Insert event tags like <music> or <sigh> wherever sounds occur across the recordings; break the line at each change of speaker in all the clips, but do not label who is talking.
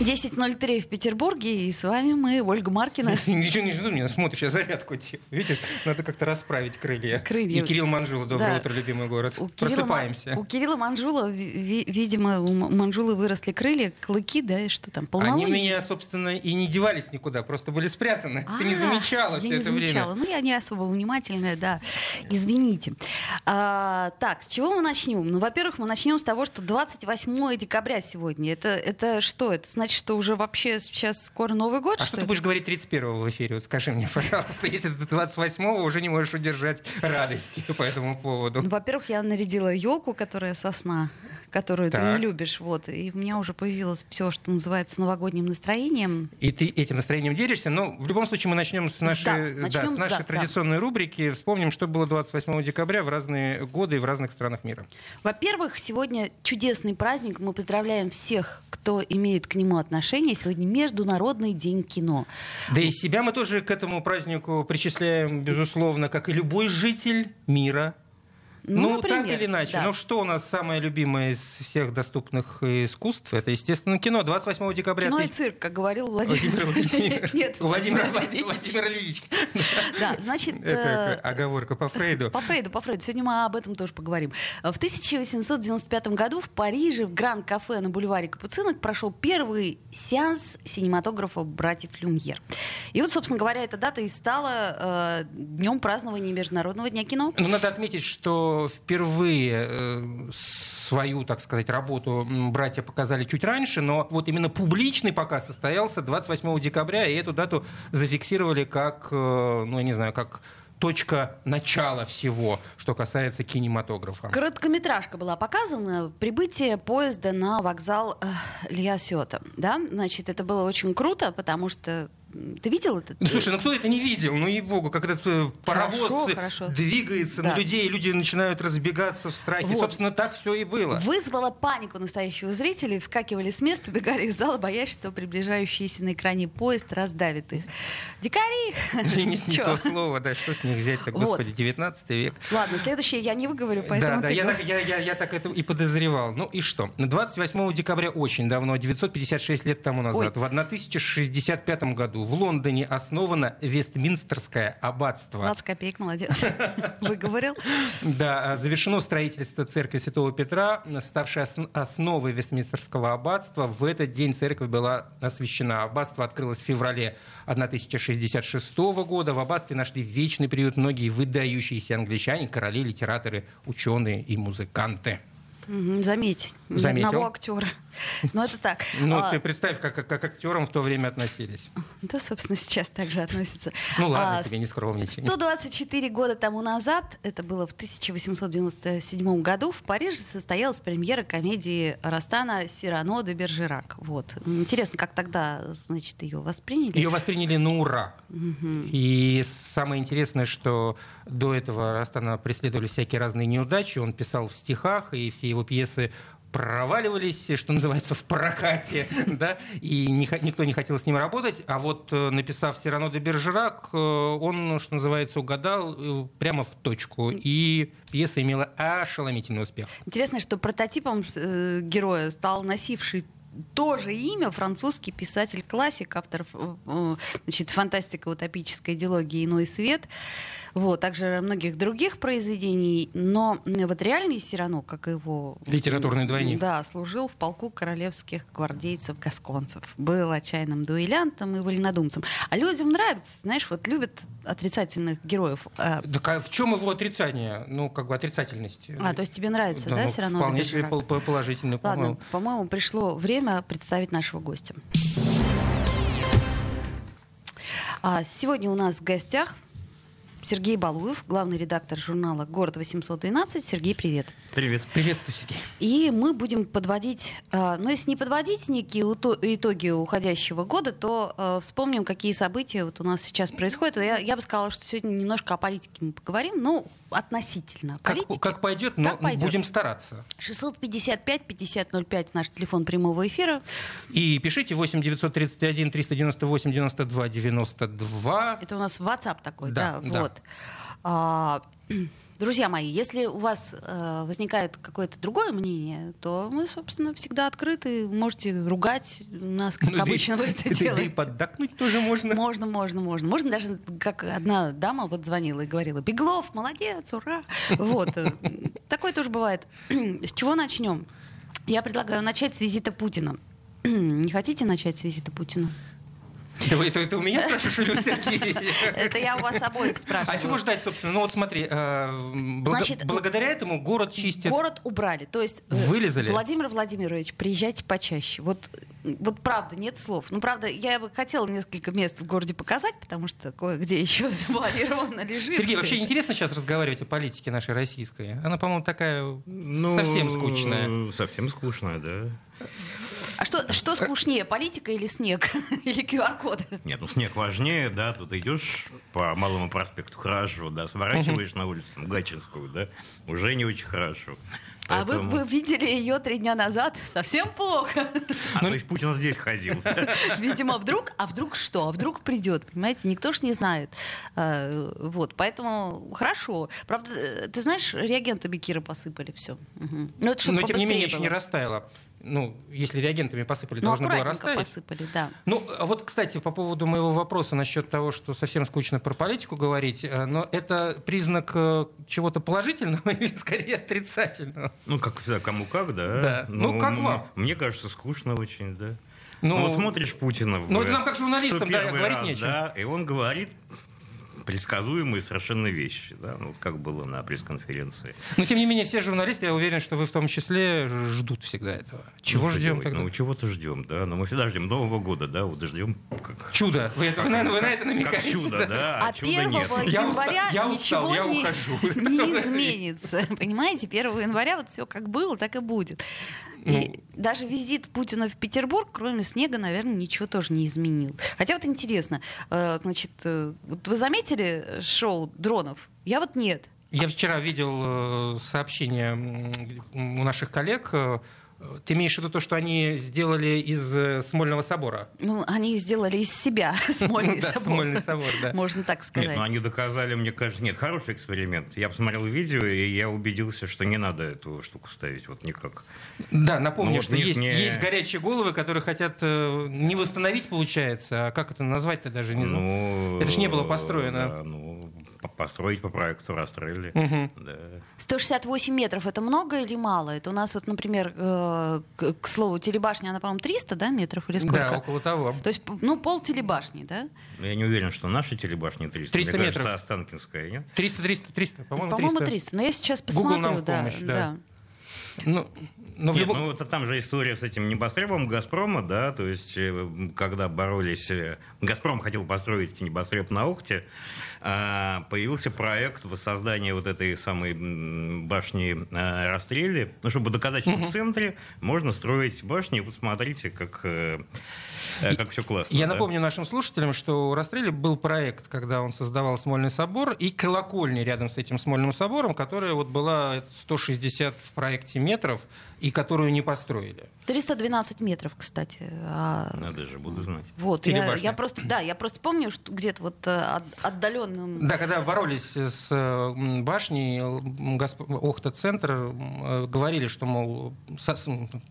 10.03 в Петербурге, и с вами мы, Ольга Маркина. <laughs>
Ничего не жду, меня смотришь, я зарядку тебе. Видишь, надо как-то расправить крылья.
Крылья.
И Кирилл Манжула, доброе
Да.
утро, любимый город.
У Кирилла
Просыпаемся.
Ма- У Кирилла Манжула, ви- видимо, у Манжулы выросли крылья, клыки, да, и что там,
Они
полнолуние?
у меня, собственно, и не девались никуда, просто были спрятаны. Ты не
А,
замечала
я
все
не
это
замечала.
время.
Ну, я не особо внимательная, да. Извините. А, так, с чего мы начнем? Ну, во-первых, мы начнем с того, что 28 декабря сегодня. Это, это что? Это значит, что уже вообще сейчас скоро Новый год,
А
что
что ты будешь говорить 31-го в эфире? Вот скажи мне, <laughs> пожалуйста, если ты 28-го уже не можешь удержать радости по этому поводу.
Ну, Во-первых, я нарядила елку, которая сосна, которую ты не
Так.
любишь, вот, и у меня уже появилось все, что называется новогодним настроением.
И ты этим настроением делишься, но в любом случае мы начнем с нашей,
дат.
да,
Начнем
с
с
нашей
дат, да.
традиционной рубрики. Вспомним, что было 28 декабря в разные годы и в разных странах мира.
Во-первых, сегодня чудесный праздник. Мы поздравляем всех, кто имеет к нему отношение. Сегодня Международный день кино.
Да и себя мы тоже к этому празднику причисляем, безусловно, как и любой житель мира. Ну, так
например,
или иначе.
да.
Ну, что у нас самое любимое из всех доступных искусств? Это, естественно, кино. 28 декабря...
Кино и цирк, как говорил Владимир. Нет, <laughs>
Владимир
Владимир
Владимир Ильич.
Да, значит,
Это
э,
оговорка по Фрейду. <laughs>
По Фрейду, по Фрейду. Сегодня мы об этом тоже поговорим. В 1895 году в Париже в Гранд-кафе на бульваре Капуцинок прошел первый сеанс синематографа братьев Люмьер. И вот, собственно говоря, эта дата и стала э, днем празднования Международного дня кино.
Ну, надо отметить, что впервые э, свою, так сказать, работу братья показали чуть раньше, но вот именно публичный показ состоялся 28 декабря, и эту дату зафиксировали как, э, ну, я не знаю, как точка начала всего, что касается кинематографа.
Короткометражка была показана. Прибытие поезда на вокзал э, Илья Сёта. Да? Значит, это было очень круто, потому что... Ты видел это?
Ну, слушай, ну кто это не видел? Ну, ей-богу, как этот э, паровоз э,
хорошо.
двигается
Да.
на людей, люди начинают разбегаться в страхе.
Вот.
Собственно, так все и было.
Вызвала панику настоящих зрителей, вскакивали с места, убегали из зала, боясь, что приближающийся на экране поезд раздавит их. Дикари! <laughs>
Не, <laughs> то слово, да, что с них взять-то,
Вот.
господи, 19 век.
Ладно, следующее я не выговорю, поэтому
да, да, я так, так это и подозревал. Ну и что? 28 декабря очень давно, 956 лет тому назад, в 1065 году в Лондоне основано Вестминстерское аббатство.
20 копеек, молодец. <laughs> Выговорил.
Да, а, завершено строительство церкви Святого Петра, ставшей ос- основой Вестминстерского аббатства. В этот день церковь была освящена. Аббатство открылось в феврале 1066 года. В аббатстве нашли вечный приют многие выдающиеся англичане, короли, литераторы, ученые и музыканты.
Заметь, ни
Заметил.
одного актера. <laughs> Ну, это так.
Ну,
А,
ты представь, как, как к актерам в то время относились.
Да, собственно, сейчас также относится.
Ну ладно,
А,
тебе не скромничай.
124 года тому назад, это было в 1897 году, в Париже состоялась премьера комедии Растана «Сирано де Бержерак». Вот. Интересно, как тогда, значит, ее восприняли?
Ее восприняли на ура.
Мгм.
И самое интересное, что до этого Растана преследовали всякие разные неудачи. Он писал в стихах, и все его пьесы проваливались, что называется, в прокате, <laughs> да, и не никто не хотел с ним работать, а вот э, написав «Сирано де Бержерак», э, он, что называется, угадал э, прямо в точку, и пьеса имела ошеломительный успех.
Интересно, что прототипом героя стал носивший тоже имя французский писатель-классик, автор значит, фантастика, утопическая идеология «Иной свет». Вот, также многих других произведений. Но вот реальный Сирано, как его...
Литературный двойник.
Да, служил в полку королевских гвардейцев-гасконцев. Был отчаянным дуэлянтом и вольнодумцем. А людям нравится, знаешь, вот любят отрицательных героев.
Так а в чем его отрицание? Ну, как бы отрицательность.
а, то есть тебе нравится, да,
ну,
Сирано?
Вполне себе пол- пол- положительный,
Ладно,
по-моему.
по-моему, пришло время представить нашего гостя. А сегодня у нас в гостях Сергей Балуев, главный редактор журнала «Город 812». Сергей, привет.
Привет.
Приветствую, Сергей.
И мы будем подводить, э, ну если не подводить некие итоги уходящего года, то э, вспомним, какие события вот у нас сейчас происходят. Я, я бы сказала, что сегодня немножко о политике мы поговорим, ну, относительно
как,
политики.
Как пойдет, но
как пойдет.
будем стараться.
655-5005 наш телефон прямого эфира.
И пишите 8 931 398 92 92.
Это у нас WhatsApp такой,
да?
Да,
да.
вот. А, <clears throat> друзья мои, если у вас э, возникает какое-то другое мнение, то мы, собственно, всегда открыты. Можете ругать нас, как
Ну,
обычно
да,
вы <laughs> это
да,
делаете.
Да и поддакнуть тоже можно.
Можно, можно, можно. Можно даже, как одна дама вот звонила и говорила, Беглов, молодец, ура. <laughs> Вот. э, Такое тоже бывает. <clears throat> С чего начнем? Я предлагаю начать с визита Путина. <clears throat> Не хотите начать с визита Путина?
Это, это, это у меня спрашиваешь или у Сергея?
Это я у вас обоих спрашиваю.
А чего ждать, собственно? Ну вот смотри, э, благодаря этому город чистят.
Город убрали. То есть э,
Вылезали?
Владимир Владимирович, приезжайте почаще. Вот, вот правда, нет слов. Ну, правда, я бы хотела несколько мест в городе показать, потому что кое-где еще <laughs> запланировано лежит.
Сергей, вообще
это.
интересно сейчас разговаривать о политике нашей российской. Она, по-моему, такая
Ну,
совсем скучная.
Совсем скучная, да.
А что, что скучнее, политика или снег? <laughs> или QR-код?
Нет, ну снег важнее, да, тут идешь по Малому проспекту хорошо, да, сворачиваешь на улицу там, Гатчинскую, да, уже не очень хорошо.
А вы,
Поэтому-
вы видели ее три дня назад? Совсем плохо.
А, то есть Путин здесь ходил. <laughs>
Видимо, вдруг, а вдруг что? А вдруг придет, понимаете? Никто ж не знает. Э, Вот, поэтому хорошо. Правда, э, ты знаешь, реагентами Кира посыпали все. Ну, это чтобы
Но, тем не менее, еще не растаяло. Ну, если реагентами посыпали,
Ну,
должно было растаять.
посыпали, да.
Ну, а вот, кстати, по поводу моего вопроса насчет того, что совсем скучно про политику говорить, э, но это признак э, чего-то положительного <laughs> или скорее отрицательного?
Ну, как всегда, кому как, да.
Да. Ну, как
м-
вам?
Мне кажется, скучно очень, да.
Ну,
Ну, вот смотришь Путина в
ну, это нам как журналистам, да,
101
говорить
раз,
нечего.
да, и он говорит предсказуемые совершенно вещи, да, ну, вот как было на пресс-конференции.
Но, тем не менее, все журналисты, я уверен, что вы в том числе ждут всегда этого. Чего
Ну,
ждем тогда?
Ну, чего-то ждем, да. Но мы всегда ждем Нового года, да, вот ждем как,
Чудо. Вы, это, вы, наверное, вы на это
как
намекаете.
чудо, да, а,
А
чуда
1
нет.
Я
января
устал, я
ничего
устал, я
не,
ухожу. <laughs>
не изменится. Понимаете, 1 января вот все как было, так и будет. И
Ну.
даже визит Путина в Петербург, кроме снега, наверное, ничего тоже не изменил. Хотя вот интересно, э, значит, э, вот вы заметили шоу дронов? Я вот нет.
Я вчера видел э, сообщение у наших коллег. Ты имеешь в виду то, что они сделали из э, Смольного собора?
Ну, они сделали из себя <laughs> <laughs> Смольный
Да,
собор.
Смольный собор, да.
Можно так
Нет,
сказать.
ну они доказали, мне кажется, нет, хороший эксперимент. Я посмотрел видео, и я убедился, что не надо эту штуку ставить вот никак.
Да, напомню,
Ну,
что есть, горячие головы, которые хотят э, не восстановить, получается, а как это назвать-то даже не знаю.
Ну,
Это ж не было построено.
Да, ну, по- построить по проекту Растрелли.
Мгм.
Да.
168 метров это много или мало? Это у нас вот, например, э, к, к слову, телебашня, она, по-моему, 300 да, метров или сколько?
Да, около того.
То есть, ну, пол телебашни, да?
Но Я не уверен, что наши телебашни 300.
300
Мне
метров.
кажется, Останкинская, нет?
300, 300, 300, по-моему,
По-моему,
300.
300. Но я сейчас
Google
посмотрю,
нам в
да,
помощь, да.
да.
Ну, но
Нет,
любом-
ну вот там же история с этим небоскребом Газпрома, да, то есть э, когда боролись, э, Газпром хотел построить небоскреб на Охте, а, появился проект воссоздания вот этой самой башни э, расстрели, ну чтобы доказать, что в центре можно строить башни, вот смотрите, как э, э, как все классно.
Я
да.
напомню нашим слушателям, что у Растрелли был проект, когда он создавал Смольный собор, и колокольня рядом с этим Смольным собором, которая вот была 160 в проекте метров, и которую не построили.
312 метров, кстати. А,
Надо же, буду знать.
Вот, я, я просто, да, я просто помню, что где-то вот э, от- отдаленным...
Да, когда боролись с э, башней, Газп- Охта-центр э, говорили, что, мол, со-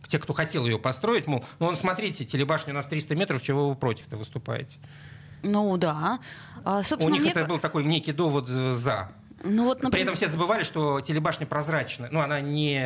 те, кто хотел ее построить, мол, ну, смотрите, телебашня у нас 300 метров, чего вы против-то выступаете?
Ну да. А,
У
собственно,
них
мне
это был такой некий довод за.
Ну, вот,
например... При этом все забывали, что телебашня прозрачная. Ну, она не,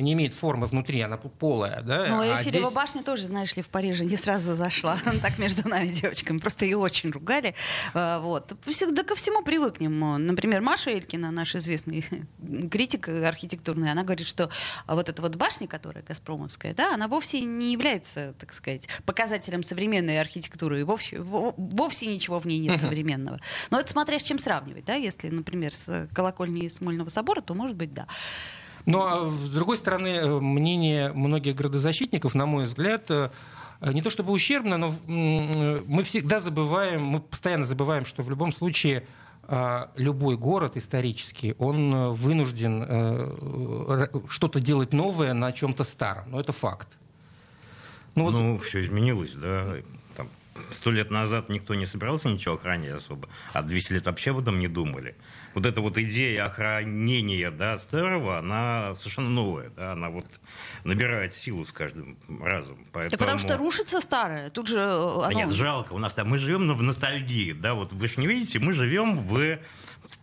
не имеет формы внутри, она полая. Да?
Ну, а Эйфелева здесь... башня тоже, знаешь ли, в Париже не сразу зашла. <laughs> Так между нами девочками. Просто ее очень ругали. А, вот. Всегда ко всему привыкнем. Например, Маша Элькина, наш известный <laughs> критик архитектурный, она говорит, что вот эта вот башня, которая Газпромовская, да, она вовсе не является, так сказать, показателем современной архитектуры. И вовсе, вовсе ничего в ней нет современного. Но это смотря с чем сравнивать, да, если, например, с колокольни Смольного собора, то, может быть, да.
Ну, а с другой стороны, э, мнение многих градозащитников, на мой взгляд, э, не то чтобы ущербно, но мы всегда забываем, мы постоянно забываем, что в любом случае э, любой город исторический, он вынужден что-то делать новое на чем-то старом. Но это факт.
Ну, ну вот... все изменилось, да. Сто лет назад никто не собирался ничего охранять особо, а 200 лет вообще об этом не думали вот эта вот идея охранения да, старого, она совершенно новая. Да, она вот набирает силу с каждым разом.
Поэтому... Да потому что рушится старое. Тут же э, оно...
Да нет, жалко. У нас там мы живем в ностальгии. Да, вот вы же не видите, мы живем в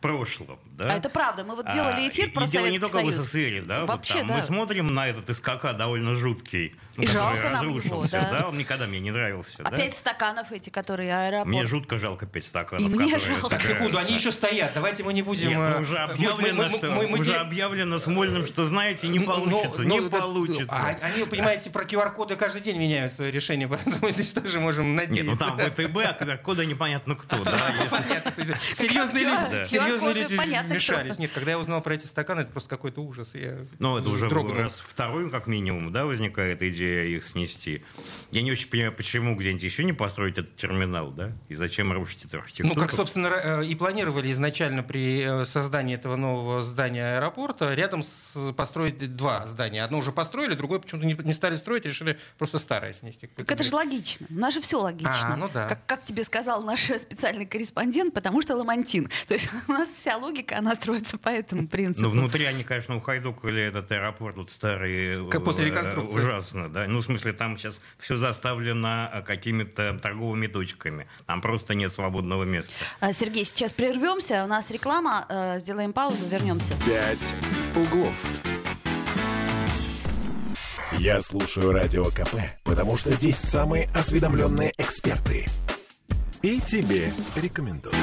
прошлом. Да?
А это правда. Мы вот делали а, эфир а, про и Советский дело не только
Союз. в СССР, да? Вообще, вот там да. Мы смотрим на этот СКК довольно жуткий
ну, и жалко нам его, да.
да. Он никогда мне не нравился.
А
да?
пять стаканов эти, которые аэропорт.
Мне жутко жалко пять стаканов.
И мне жалко.
Так, секунду, они еще стоят. Давайте мы не будем... Нет,
ну, уже объявлено, мы, мы, что, мы, мы, уже объявлено Смольным, что, знаете, не получится, но, не но, получится. А,
они, понимаете, про QR-коды каждый день меняют свое решение, <laughs> поэтому мы здесь тоже можем надеяться.
Нет, ну там ВТБ, а QR-коды непонятно кто. Да, <laughs>
Серьезные люди, серьезные люди мешались. Нет, когда я узнал про эти стаканы, это просто какой-то ужас.
Ну, это уже раз второй, как минимум, да, возникает идея их снести. Я не очень понимаю, почему где-нибудь еще не построить этот терминал, да? И зачем рушить эту архитектуру?
Ну, как, собственно, э, и планировали изначально при э, создании этого нового здания аэропорта, рядом с, построить два здания. Одно уже построили, другое почему-то не, не стали строить, решили просто старое снести.
Так это же логично. У нас же все логично. А, ну да. Как, как тебе сказал наш <laughs> специальный корреспондент, потому что Ламантин. То есть <laughs> у нас вся логика, она строится по этому принципу.
Ну, внутри они, конечно, ухайдукали этот аэропорт, вот старый.
Как после э, реконструкции.
Ужасно, да. Ну, в смысле, там сейчас все заставлено э, какими-то торговыми точками. Там просто нет свободного места.
А, Сергей, сейчас прервемся. У нас реклама. Э, сделаем паузу, вернемся.
Пять углов. Я слушаю радио КП, потому что здесь самые осведомленные эксперты. И тебе рекомендую.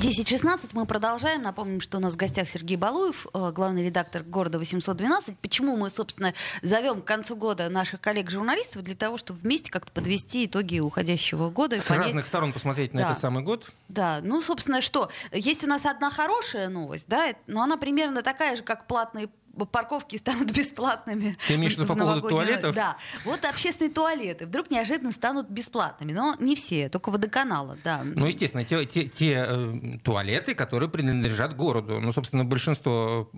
10.16 мы продолжаем. Напомним, что у нас в гостях Сергей Балуев, э, главный редактор города 812. Почему мы, собственно, зовем к концу года наших коллег-журналистов? Для того, чтобы вместе как-то подвести итоги уходящего года.
С понять... разных сторон посмотреть на да. этот самый год.
Да, ну, собственно, что? Есть у нас одна хорошая новость, да, но она примерно такая же, как платные парковки станут <laughs> бесплатными.
Ты имеешь в виду по поводу туалетов?
Да. Вот общественные туалеты вдруг неожиданно станут бесплатными. Но не все, только водоканала, да.
Ну, естественно, те, те, те э, туалеты, которые принадлежат городу. Ну, собственно, большинство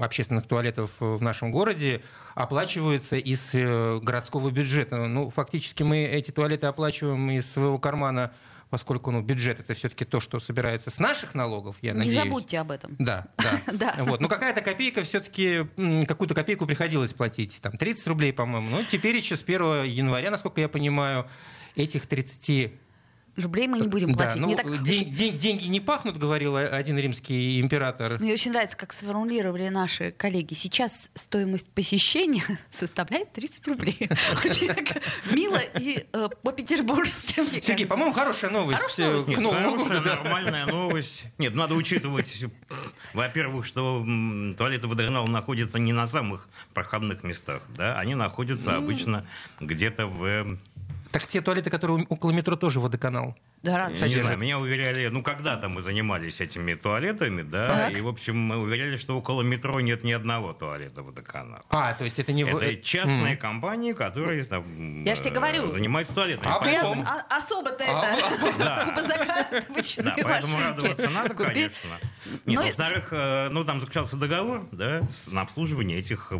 общественных туалетов в нашем городе оплачиваются из э, городского бюджета. Ну, фактически мы эти туалеты оплачиваем из своего кармана поскольку ну, бюджет это все-таки то, что собирается с наших налогов, я надеюсь.
Не забудьте об этом.
Да, да. <laughs> да. Вот. Но какая-то копейка все-таки, какую-то копейку приходилось платить, там 30 рублей, по-моему. Ну, теперь еще с 1 января, насколько я понимаю, этих 30
рублей мы не будем платить. Да, ну,
так... день, день, деньги не пахнут, говорил один римский император.
Мне очень нравится, как сформулировали наши коллеги. Сейчас стоимость посещения <laughs> составляет 30 рублей. <laughs> Очень мило и э, по-петербургски.
Сергей, по-моему, хорошая новость
э, Новому году. Нормальная новость. Нет, надо учитывать, во-первых, что туалеты водоканала находятся не на самых проходных местах. да, Они находятся обычно где-то в
так те туалеты, которые около метро, тоже водоканал.
Да, раз.
Я не знаю, меня уверяли, ну когда-то мы занимались этими туалетами, да, так. и в общем мы уверяли, что около метро нет ни одного туалета водоканала.
А, то есть это не...
Это частные mm. компании, которые там,
Я же тебе говорю.
занимаются туалетами.
А потом... а, особо-то а, это <laughs> да. <laughs>
Да, поэтому радоваться надо, конечно. Нет, во-вторых, э, ну там заключался договор, да, на обслуживание этих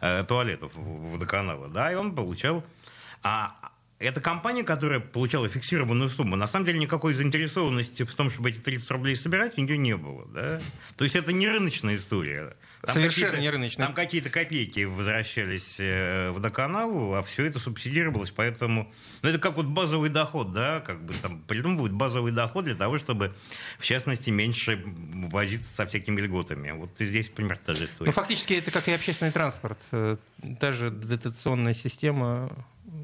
э, туалетов водоканала, да, и он получал а это компания, которая получала фиксированную сумму. На самом деле никакой заинтересованности в том, чтобы эти 30 рублей собирать, у нее не было. Да? То есть это не рыночная история.
Там Совершенно не рыночная.
Там какие-то копейки возвращались э, водоканалу, а все это субсидировалось, поэтому... Ну, это как вот базовый доход, да, как бы там придумывают базовый доход для того, чтобы, в частности, меньше возиться со всякими льготами. Вот здесь примерно та же история.
Ну, фактически это как и общественный транспорт. Э, та же дотационная система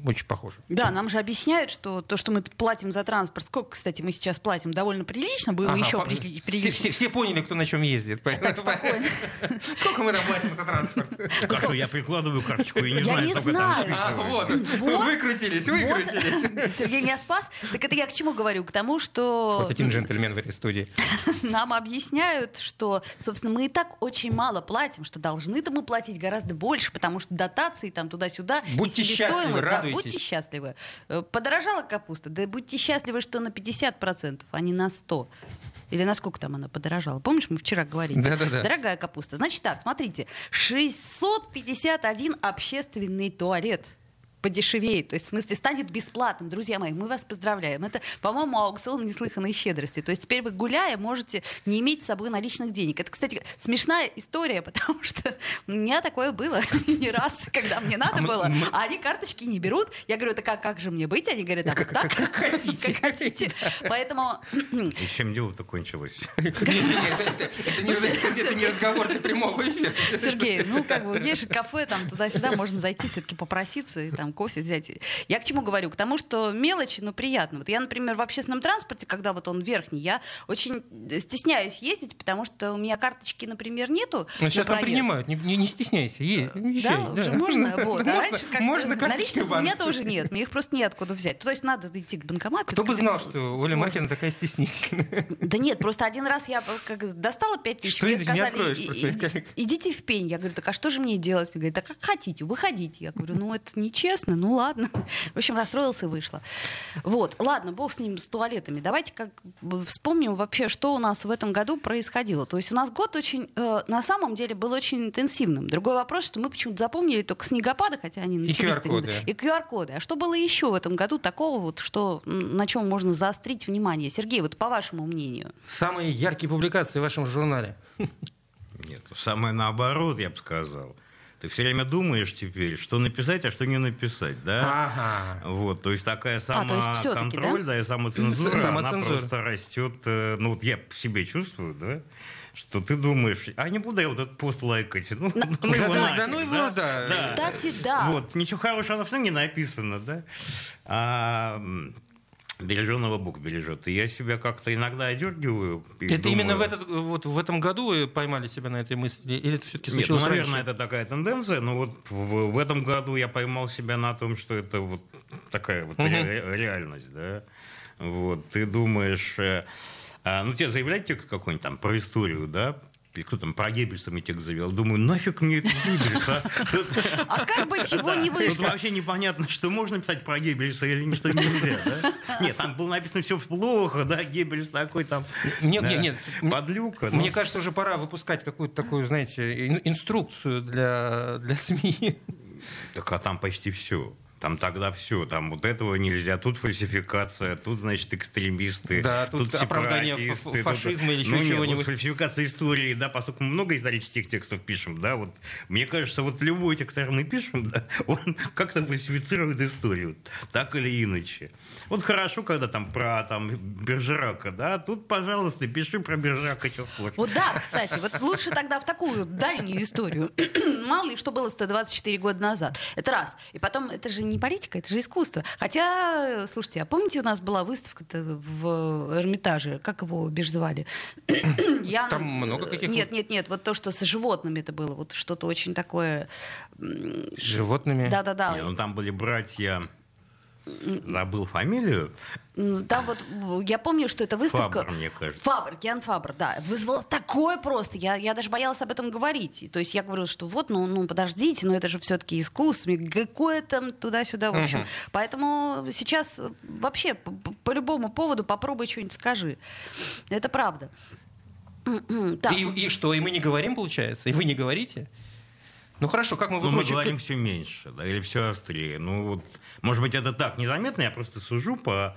очень похоже.
Да, нам же объясняют, что то, что мы платим за транспорт, сколько, кстати, мы сейчас платим, довольно прилично, будем ага, еще по... прилично.
Все, все, все поняли, кто на чем ездит.
Так, спокойно. <laughs>
Сколько мы там платим за транспорт?
Хорошо, я прикладываю карточку и не знаю,
сколько там
а, вот. Выкрутились, выкрутились. <laughs>
Сергей меня спас. Так это я к чему говорю? К тому, что...
Вот один джентльмен в этой студии. <laughs>
Нам объясняют, что, собственно, мы и так очень мало платим, что должны-то мы платить гораздо больше, потому что дотации там туда-сюда.
Будьте счастливы, радуйтесь
будьте счастливы. Э, подорожала капуста, да будьте счастливы, что на 50%, а не на 100%. Или на сколько там она подорожала? Помнишь, мы вчера говорили?
Да, да, да.
Дорогая капуста. Значит так, смотрите. 651 общественный туалет подешевеет, то есть в смысле станет бесплатным. Друзья мои, мы вас поздравляем. Это, по-моему, аукцион неслыханной щедрости. То есть теперь вы, гуляя, можете не иметь с собой наличных денег. Это, кстати, смешная история, <laughs> потому что у меня такое было <laughs> не раз, когда мне надо а было, мы, а они карточки не берут. Я говорю, это как, как же мне быть? Они говорят, а вот так.
Как хотите.
Как хотите. Поэтому...
И чем дело-то кончилось? <laughs> Это
не разговор для прямого эфира.
Сергей, ну как бы есть же кафе, там туда-сюда можно зайти, все-таки попроситься и там кофе взять. Я к чему говорю? К тому, что мелочи, но приятно. Вот я, например, в общественном транспорте, когда вот он верхний, я очень стесняюсь ездить, потому что у меня карточки, например, нету.
Ну, сейчас там принимают, не, не, не стесняйся. Е,
да, да, уже можно. Вот. <laughs> А раньше как
можно
наличных у меня тоже нет, мне их просто неоткуда взять. То есть надо идти к банкомату.
Кто бы знал, что Оля Маркина такая стеснительная. <laughs>
Да нет, просто один раз я как достала 5 тысяч, мне сказали, идите в пень. Я говорю, так а что же мне делать? Мне говорят, так как хотите, выходите. Я говорю, ну это нечестно, ну ладно. <laughs> В общем, расстроился и вышла. Вот, ладно, бог с ним, с туалетами. Давайте как вспомним вообще, что у нас в этом году происходило. То есть у нас год очень, э, на самом деле, был очень интенсивным. Другой вопрос, что мы почему-то запомнили только снегопады, хотя они
начались... И QR-коды.
И QR-коды. А что было еще в этом году такого, вот, что, на чем можно заострить внимание? Сергей, вот по вашему мнению.
Самые яркие публикации в вашем журнале?
Нет, самое наоборот, я бы сказал. Ты все время думаешь теперь, что написать, а что не написать, да? Ага. Вот, то есть такая самоконтроль, а, да? да, и самоцензура, самоцензура, она просто растет. Э, ну вот я себе чувствую, да? что ты думаешь, а не буду я вот этот пост лайкать. Ну,
ну,
ну, его нафиг, да, ну его, да. да.
Кстати, да.
Вот, ничего хорошего на все не написано, да. А, береженого Бог бережет. И я себя как-то иногда одергиваю.
Это думаю, именно в, этот, вот, в этом году вы поймали себя на этой мысли? Или это все-таки случилось
Нет, ну, наверное,
раньше?
это такая тенденция, но вот в, в этом году я поймал себя на том, что это вот такая вот угу. ре- реальность, да. Вот, ты думаешь... Э, а, ну, тебе заявляют текст какой-нибудь там про историю, да, кто там про Геббельса мне текст завел. Думаю, нафиг мне это Геббельса?
А как бы чего не вышло?
Тут вообще непонятно, что можно писать про Геббельса или что нельзя. Нет, там было написано все плохо, да, Геббельс такой там
нет, нет, нет.
подлюка.
Мне кажется, уже пора выпускать какую-то такую, знаете, инструкцию для, для <laughs> СМИ.
Так а там почти все. Там тогда все, там вот этого нельзя, тут фальсификация, тут, значит, экстремисты,
да, тут, тут оправдание фашизма или еще ну, чего-нибудь. Вот
фальсификация истории, да, поскольку мы много исторических текстов пишем, да, вот мне кажется, вот любой текст, который мы пишем, да, <laughs> он как-то фальсифицирует историю, так или иначе. Вот хорошо, когда там про там Бержерака, да, тут, пожалуйста, пиши про Бержерака, что хочешь.
Вот да, кстати, вот лучше тогда в такую дальнюю историю. <clears throat> Мало ли, что было 124 года назад. Это раз. И потом, это же не политика, это же искусство. Хотя, слушайте, а помните, у нас была выставка в Эрмитаже, как его бишь звали? <coughs>
Я... Там много каких
Нет, нет, нет, вот то, что с животными это было, вот что-то очень такое...
С животными?
Да-да-да.
Ну, там были братья Забыл фамилию.
Там вот, я помню, что эта выставка...
Фабр, мне кажется.
Фабр, Кен Фабр, да. Вызвала такое просто. Я, я даже боялась об этом говорить. То есть я говорила, что вот, ну, ну подождите, но это же все-таки искусство. Какое там туда-сюда, в общем. Угу. Поэтому сейчас вообще по, по любому поводу попробуй что-нибудь скажи. Это правда.
И, и что, и мы не говорим, получается? И вы не говорите? Ну хорошо, как мы
Ну, мы
выкручиваем?
говорим все меньше, да, или все острее. Ну, вот, может быть, это так незаметно, я просто сужу по...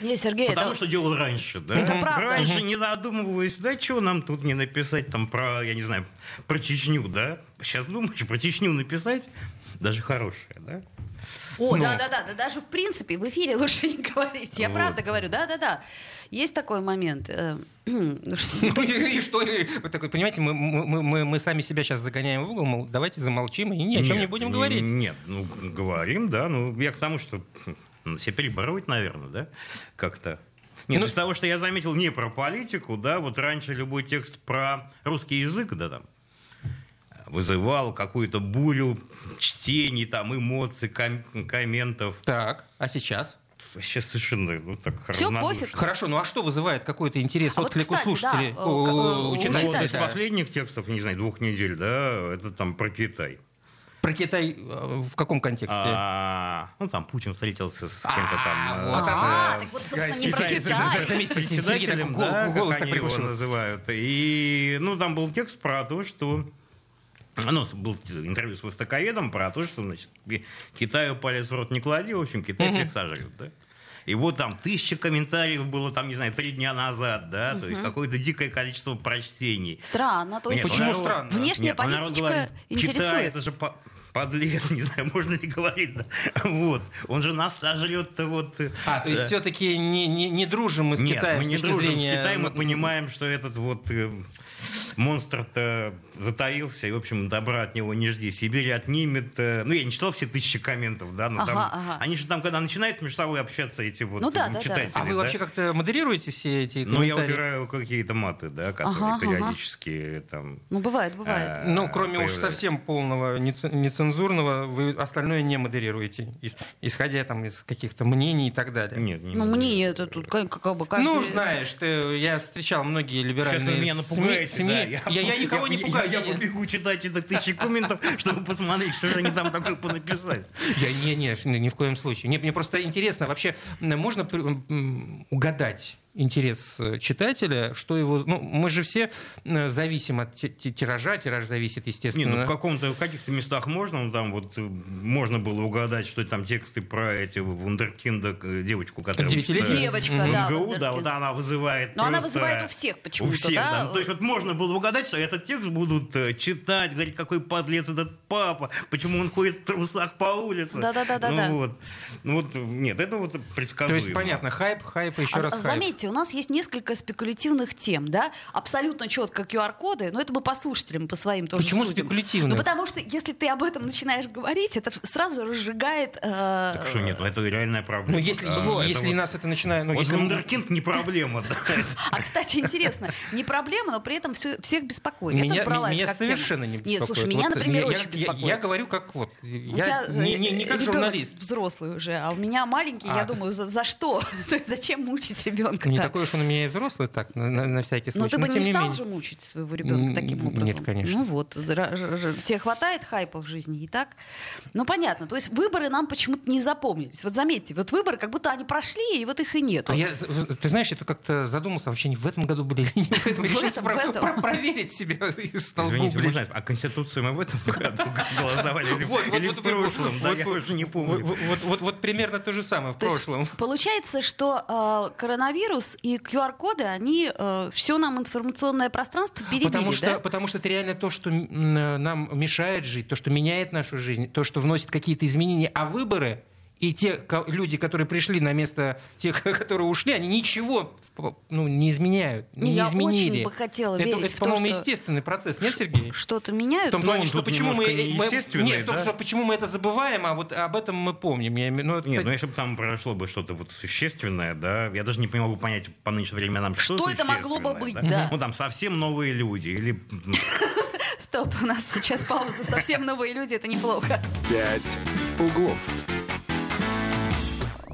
Не, Сергей,
Потому
это...
что делал раньше, да?
Это правда.
Раньше, не задумываясь, да, что нам тут не написать там про, я не знаю, про Чечню, да? Сейчас думаешь, про Чечню написать, даже хорошее, да?
О,
Ну.
да, да, да, да, даже в принципе в эфире лучше не говорить. Я
Вот.
правда говорю, да, да, да. Есть такой момент. э, ну <clears throat> что-
Ну и, и что? И Вы такой, понимаете, мы, мы, мы, мы сами себя сейчас загоняем в угол, мол, давайте замолчим и ни о чем не
Нет,
будем
н-
говорить.
Нет, ну, говорим, да. Ну, я к тому, что надо себя перебороть, наверное, да, как-то. Нет,
Ну-
из того, что я заметил не про политику, да, вот раньше любой текст про русский язык, да, там, вызывал какую-то бурю чтений, там, эмоций, ком- комментов.
Так, а сейчас?
Сейчас совершенно, ну, так равнодушно.
пофиг.
Хорошо, ну а что вызывает какой-то интерес,
А вот,
отклик у
кстати,
слушателей,
да,
у-
э,
у-
у
у
читателя.
Ну,
читателей?
из
да.
последних текстов, не знаю, двух недель, да, это там про Китай.
Про Китай э, в каком контексте?
А, ну, там Путин встретился с кем-то там.
А,
э,
вот
А,
э,
так вот, собственно, не про Китай.
председателем, да,
голос
как они его называют. И, ну, там был текст про то, что... Ну, был интервью с востоковедом про то, что, значит, Китаю палец в рот не клади, в общем, Китай всех сожрет, да? И вот там тысяча комментариев было, там, не знаю, три дня назад, да, то есть какое-то дикое количество прочтений.
Странно, то есть
Нет,
Почему
народ-
странно?
внешняя
Нет, ну, народ
политичка
говорит, Китай,
интересует.
это же по- подлец, <laughs> не знаю, можно ли говорить, да. Вот, он же нас сожрет-то вот... э,
А, то есть
да.
все-таки не, не, не дружим мы с
Нет,
Китаем
мы не дружим
зрения...
с Китаем, мы
ну,
понимаем, что этот вот э, монстр-то затаился, и, в общем, добра от него не жди. Сибирь отнимет... э, ну, я не читал все тысячи комментов, да, но
Ага,
там...
ага.
Они же там, когда начинают между собой общаться, эти вот
Ну да,
э,
да, да.
читатели,
А вы
да,
вообще как-то модерируете все эти
Ну, я
комментарии?
убираю какие-то маты, да, которые
Ага, ага.
периодически там...
Ну, бывает, бывает.
э,
Ну, кроме уж
появляются.
совсем полного неце- нецензурного, вы остальное не модерируете, ис- исходя там из каких-то мнений и так далее.
Нет, не
Ну, мнение это тут как, как бы каждый...
Ну, знаешь, ты, я встречал многие либеральные
Сейчас вы меня
СМИ.
напугаете,
СМИ.
да.
Я, я <laughs> никого не
я-
пугаю. <laughs>
Я, побегу читать это тысячи комментов, чтобы посмотреть, что же они там такое понаписали.
Я не, не, ни в коем случае. Мне, мне просто интересно, вообще можно угадать интерес э, читателя, что его... Ну, мы же все э, зависим от ти- ти- тиража, тираж зависит,
Не,
естественно.
ну в каком-то, в каких-то местах можно, ну, там вот э, можно было угадать, что там тексты про эти вундеркинда, девочку, которая
Девятилетняя?
Девочка,
в
да,
МГУ, да, вот она вызывает
Но она вызывает у всех почему-то,
У всех,
да?
да. Ну, То есть вот можно было угадать, что этот текст будут читать, говорить, какой подлец этот папа, почему он ходит в трусах по улице.
Да-да-да-да-да.
Ну вот, ну вот, нет, это вот
То
предсказуемо.
есть, понятно, хайп, хайп еще
А-
раз
а
хайп.
заметьте, у нас есть несколько спекулятивных тем, да, абсолютно четко QR-коды, но это мы по слушателям, по своим тоже
Почему
судим.
спекулятивных?
Ну, потому что если ты об этом начинаешь говорить, это сразу разжигает... э,
Так что нет, ну это реальная проблема.
Ну, если,
да.
вот, если
вот-
нас это начинает... Ну,
Вот
если...
вундеркинд не проблема, да. <laughs>
А, кстати, интересно, не проблема, но при этом всех беспокоит.
Меня,
брала тему.
совершенно не беспокоит.
Нет, слушай, меня,
Вот
например,
я-
очень
я,
беспокоит.
Я, говорю как вот.
У
Я
тебя
не, не, не как журналист.
взрослый уже, а у меня маленький, я
А.
думаю, за, за что? <laughs> Зачем мучить ребенка?
Не такой уж он у меня и взрослый, так, на, на- на всякий случай.
Но ты бы
тем
не стал
менее.
же мучить своего ребенка таким
нет,
образом.
конечно.
Ну вот, тебе хватает хайпа в жизни и так. Ну понятно, то есть выборы нам почему-то не запомнились. Вот заметьте, вот выборы, как будто они прошли, и вот их и нет.
А я, ты знаешь, я тут как-то задумался, вообще не в этом году были или не <laughs> в этом. Решил проверить себя и стал
Извините, можно, а Конституцию мы в этом году <laughs> голосовали или,
Вот, вот,
или
вот,
в прошлом? да, я уже не помню.
вот, примерно то же самое в прошлом.
получается, что э, коронавирус и QR-коды, они все нам информационное пространство перебили,
Потому что,
да?
потому что это реально то, что э, нам мешает жить, то, что меняет нашу жизнь, то, что вносит какие-то изменения. А выборы и те люди, которые пришли на место тех, <laughs> которые ушли, они ничего ну, не изменяют,
Не, я
изменили.
очень бы хотела
это,
верить
это,
в
по-моему,
что-
естественный процесс, нет, Сергей?
Что-то меняют?
В том
Ну,
плане,
он
что почему мы,
немножко
мы- нет, в том,
да?
что почему мы это забываем, а вот об этом мы помним. Я, ну, это,
Нет, ну
кстати,
если бы там произошло бы что-то вот существенное, да, я даже не могу понять по нынешним временам, что,
Что это могло бы быть, да.
Ну там совсем новые люди или <laughs>
Стоп, у нас сейчас пауза. Совсем новые люди, это неплохо.
«Пять углов».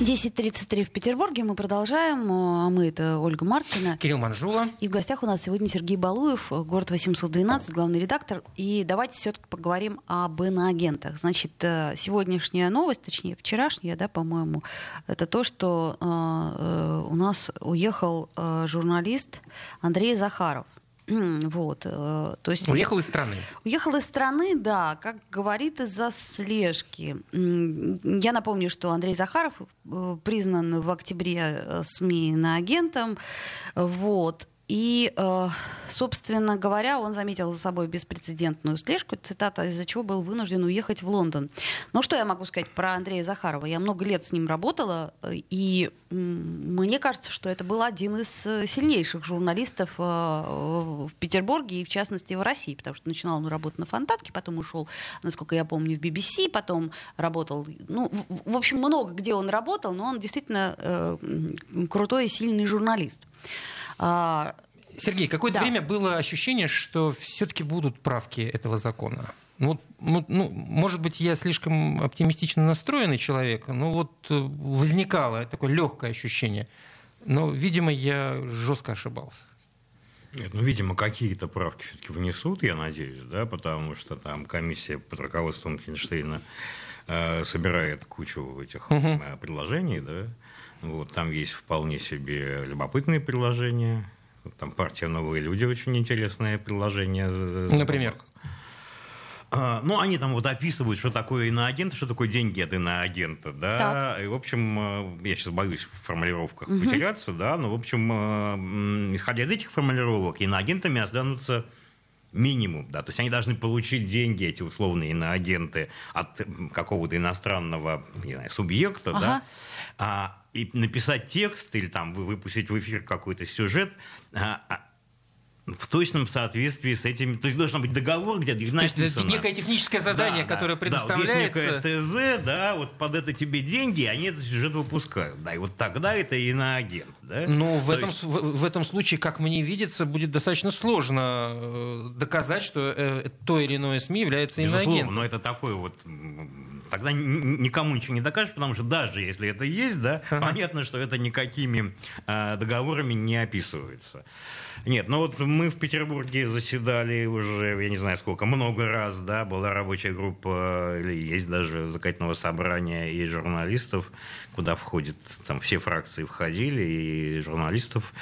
10.33 в Петербурге. Мы продолжаем. А мы это Ольга Маркина.
Кирилл Манжула.
И в гостях у нас сегодня Сергей Балуев, город 812, главный редактор. И давайте все-таки поговорим об иноагентах. Значит, э, сегодняшняя новость, точнее, вчерашняя, да, по-моему, это то, что э, э у нас уехал журналист Андрей Захаров. Вот,
э, то есть уехал из страны.
Уехал из страны, да, как говорит из-за слежки. Я напомню, что Андрей Захаров э, признан в октябре э, СМИ на агентом, вот. И, э, собственно говоря, он заметил за собой беспрецедентную слежку, цитата, из-за чего был вынужден уехать в Лондон. Ну, что я могу сказать про Андрея Захарова? Я много лет с ним работала, и мне кажется, что это был один из э, сильнейших журналистов э, в Петербурге и, в частности, в России, потому что начинал он работать на Фонтанке, потом ушел, насколько я помню, в BBC, потом работал, ну, в общем, много где он работал, но он действительно крутой и сильный журналист.
А, Сергей, какое-то да. время было ощущение, что все-таки будут правки этого закона. Ну, ну, ну, может быть, я слишком оптимистично настроенный человек, но вот э, возникало такое легкое ощущение. Но, видимо, я жестко ошибался.
Нет, ну, видимо, какие-то правки все-таки внесут, я надеюсь, да, потому что там комиссия под руководством Хинштейна э, собирает кучу этих угу. э, предложений, да, вот, там есть вполне себе любопытные приложения. Там партия «Новые люди» очень интересное приложение.
Например?
А, ну, они там вот описывают, что такое иноагент, что такое деньги от иноагента, да. Так. И, в общем, э, я сейчас боюсь в формулировках угу. потеряться, да, но, в общем, э, исходя из этих формулировок, иноагентами останутся минимум, да, то есть они должны получить деньги, эти условные иноагенты, от какого-то иностранного, не знаю, субъекта, ага. да, а, и написать текст или там выпустить в эфир какой-то сюжет, а, а, в точном соответствии с этим. То есть должен быть договор, где написано. То есть это
некое техническое задание, да, которое да, предоставляется.
Да, вот есть некое ТЗ, да, вот под это тебе деньги, они этот сюжет выпускают. Да, и вот тогда это иноагент. Да?
Ну, в этом, есть... в, в этом случае, как мне видится, будет достаточно сложно э, доказать, что э, то или иное СМИ является иноагентом.
но это такой вот тогда никому ничего не докажешь, потому что даже если это есть, да, понятно, что это никакими э, договорами не описывается. Нет, ну вот мы в Петербурге заседали уже, я не знаю сколько, много раз, да, была рабочая группа, или есть даже закатного собрания и журналистов, куда входит, там все фракции входили, и журналистов.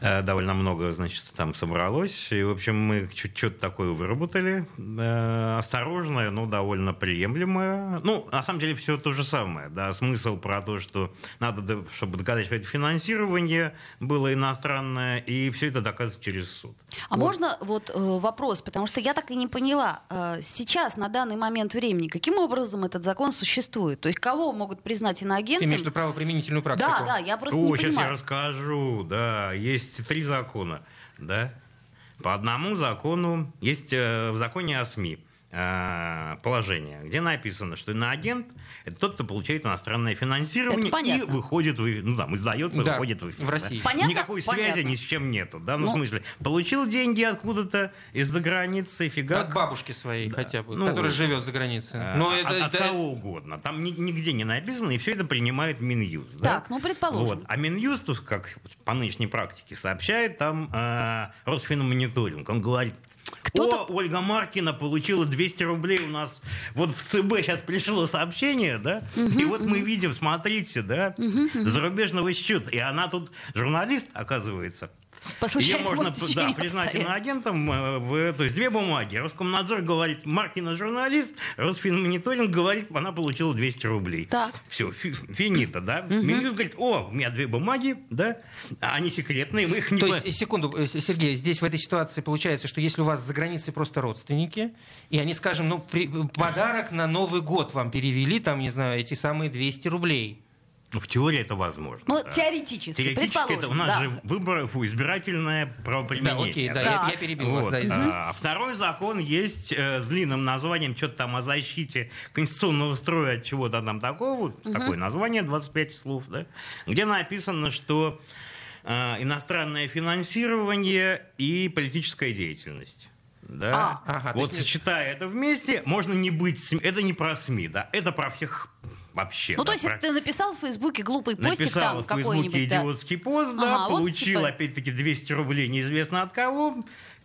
Э, довольно много, значит, там собралось. И, в общем, мы что-то такое выработали. Э, осторожное, но довольно приемлемое. Ну, на самом деле, все то же самое. Да, смысл про то, что надо, чтобы доказать, что это финансирование было иностранное, и все это доказывать через суд.
А вот. можно вот э, вопрос, потому что я так и не поняла. Сейчас, на данный момент времени, каким образом этот закон существует? То есть кого могут признать иноагентом? Ты
имеешь в виду правоприменительную практику?
Да, да, я просто О, не
сейчас понимаю. я расскажу. Да, есть есть три закона, да? По одному закону есть э, в законе о СМИ э, положение, где написано, что иноагент – это тот, кто получает иностранное финансирование и выходит, в, ну там, издается, да, выходит в,
в России.
Да? Понятно? Никакой связи Понятно. ни с чем нету. Да? Ну, ну, в смысле, получил деньги откуда-то из-за границы, фига.
От бабушки своей да. хотя бы, ну, которая живет за границей.
А, Но это, от, это... от кого угодно. Там нигде не написано, и все это принимает Минюст.
Да? Так, ну предположим. Вот.
А Минюст, как по нынешней практике сообщает, там э, Росфинмониторинг, он говорит, кто-то... О, Ольга Маркина получила 200 рублей у нас. Вот в ЦБ сейчас пришло сообщение, да? Угу, и вот угу. мы видим, смотрите, да, угу, зарубежного счета. И она тут журналист, оказывается.
По Ее
можно да, признать иноагентом. Э, в, то есть две бумаги. Роскомнадзор говорит, Маркина журналист, Росфинмониторинг говорит, она получила 200 рублей.
Так.
Все, фи, финита, да? Угу. Минюст говорит, о, у меня две бумаги, да, они секретные, мы их не...
То есть, секунду, э, Сергей, здесь в этой ситуации получается, что если у вас за границей просто родственники, и они, скажем, ну, при, подарок на Новый год вам перевели, там, не знаю, эти самые 200 рублей,
в теории это возможно.
Ну, да. теоретически.
Теоретически это у нас да. же выборы, фу, избирательное правоприменение.
Да, окей, да, да. Я, я перебил вот. вас. Да,
а, второй закон есть э, с длинным названием, что-то там о защите конституционного строя от чего-то там такого, угу. такое название, 25 слов, да, где написано, что э, иностранное финансирование и политическая деятельность. Да? А, ага, вот сочетая это вместе, можно не быть СМИ. Это не про СМИ, да, это про всех вообще.
Ну,
да,
то есть,
про-
ты написал в Фейсбуке глупый постик
Написал
там
в Фейсбуке
какой-нибудь, да.
идиотский пост, да,
Ага, вот
получил,
типа-
опять-таки, 200 рублей неизвестно от кого.